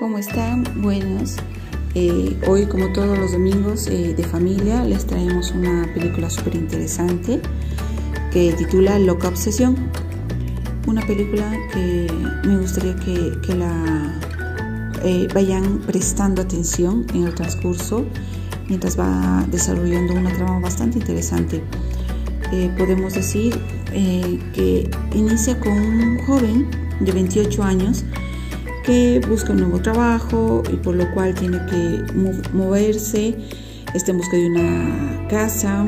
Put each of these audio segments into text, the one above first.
¿Cómo están? Buenos. Eh, hoy, como todos los domingos eh, de familia, les traemos una película súper interesante que titula Loca Obsesión. Una película que me gustaría que, que la eh, vayan prestando atención en el transcurso mientras va desarrollando una trama bastante interesante. podemos decir que inicia con un joven de 28 años que busca un nuevo trabajo y por lo cual tiene que moverse, está en busca de una casa,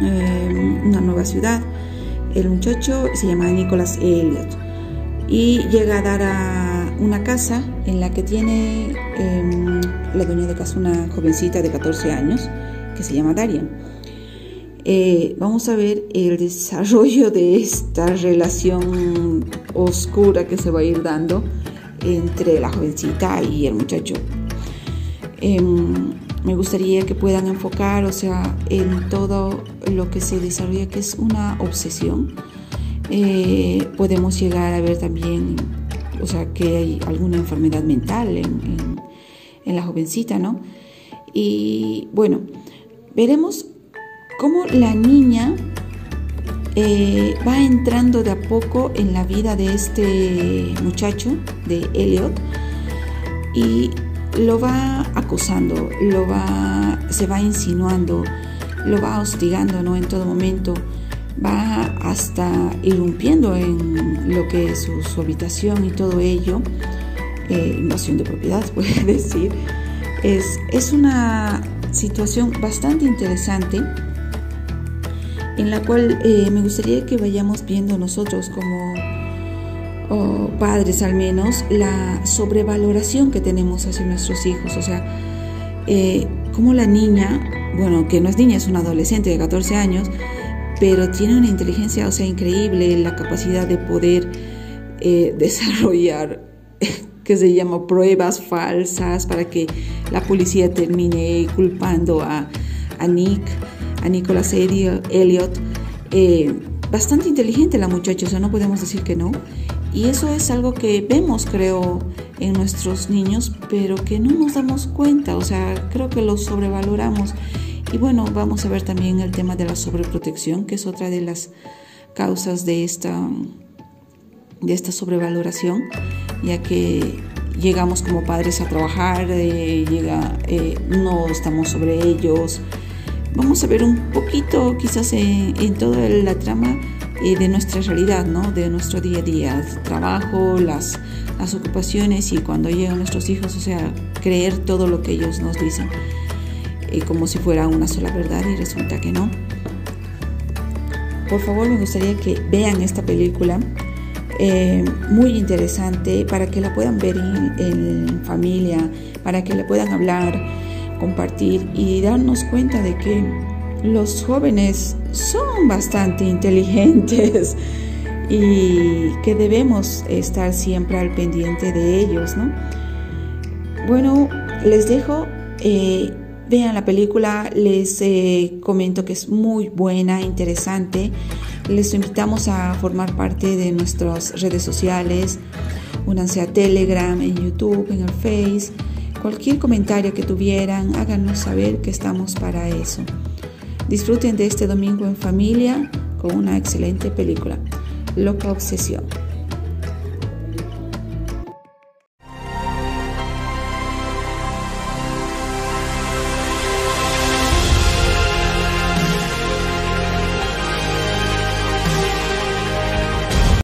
em, una nueva ciudad. El muchacho se llama Nicholas Elliot y llega a dar a una casa en la que tiene em, la dueña de casa una jovencita de 14 años que se llama Darian. Eh, vamos a ver el desarrollo de esta relación oscura que se va a ir dando entre la jovencita y el muchacho. Em, me gustaría que puedan enfocar, o sea, en todo lo que se desarrolla, que es una obsesión. Eh, podemos llegar a ver también, o sea, que hay alguna enfermedad mental en, en la jovencita, ¿no? Y bueno, veremos cómo la niña eh, va entrando de a poco en la vida de este muchacho, de Elliot, y lo va acosando, lo va, se va insinuando, lo va hostigando ¿no? en todo momento, va hasta irrumpiendo en lo que es su, habitación y todo ello, eh, invasión de propiedad, puede decir. Es, es una situación bastante interesante en la cual eh, me gustaría que vayamos viendo nosotros como padres al menos la sobrevaloración que tenemos hacia nuestros hijos, o sea, eh, como la niña, bueno, que no es niña, es una adolescente de 14 años, pero tiene una inteligencia, o sea, increíble, la capacidad de poder eh, desarrollar que se llama pruebas falsas para que la policía termine culpando a, a Nick a Nicholas Elliot. Eh, bastante inteligente la muchacha, o sea, no podemos decir que no. Y eso es algo que vemos, creo, en nuestros niños, pero que no nos damos cuenta, o sea, creo que lo sobrevaloramos. Y bueno, vamos a ver también el tema de la sobreprotección, que es otra de las causas de esta, de esta sobrevaloración, ya que llegamos como padres a trabajar, eh, llega, eh, no estamos sobre ellos, vamos a ver un poquito quizás en, toda la trama eh, de nuestra realidad, ¿no? de nuestro día a día, trabajo, las, las ocupaciones y cuando llegan nuestros hijos, o sea, creer todo lo que ellos nos dicen, eh, como si fuera una sola verdad y resulta que no. Por favor, me gustaría que vean esta película. Eh, muy interesante para que la puedan ver en familia, para que le puedan hablar, compartir y darnos cuenta de que los jóvenes son bastante inteligentes y que debemos estar siempre al pendiente de ellos, ¿no? Bueno, les dejo, eh, vean la película, les eh, comento que es muy buena, interesante. Les invitamos a formar parte de nuestras redes sociales, únanse a Telegram, en YouTube, en el Face Cualquier comentario que tuvieran, háganos saber que estamos para eso. Disfruten de este domingo en familia con una excelente película, Loca Obsesión.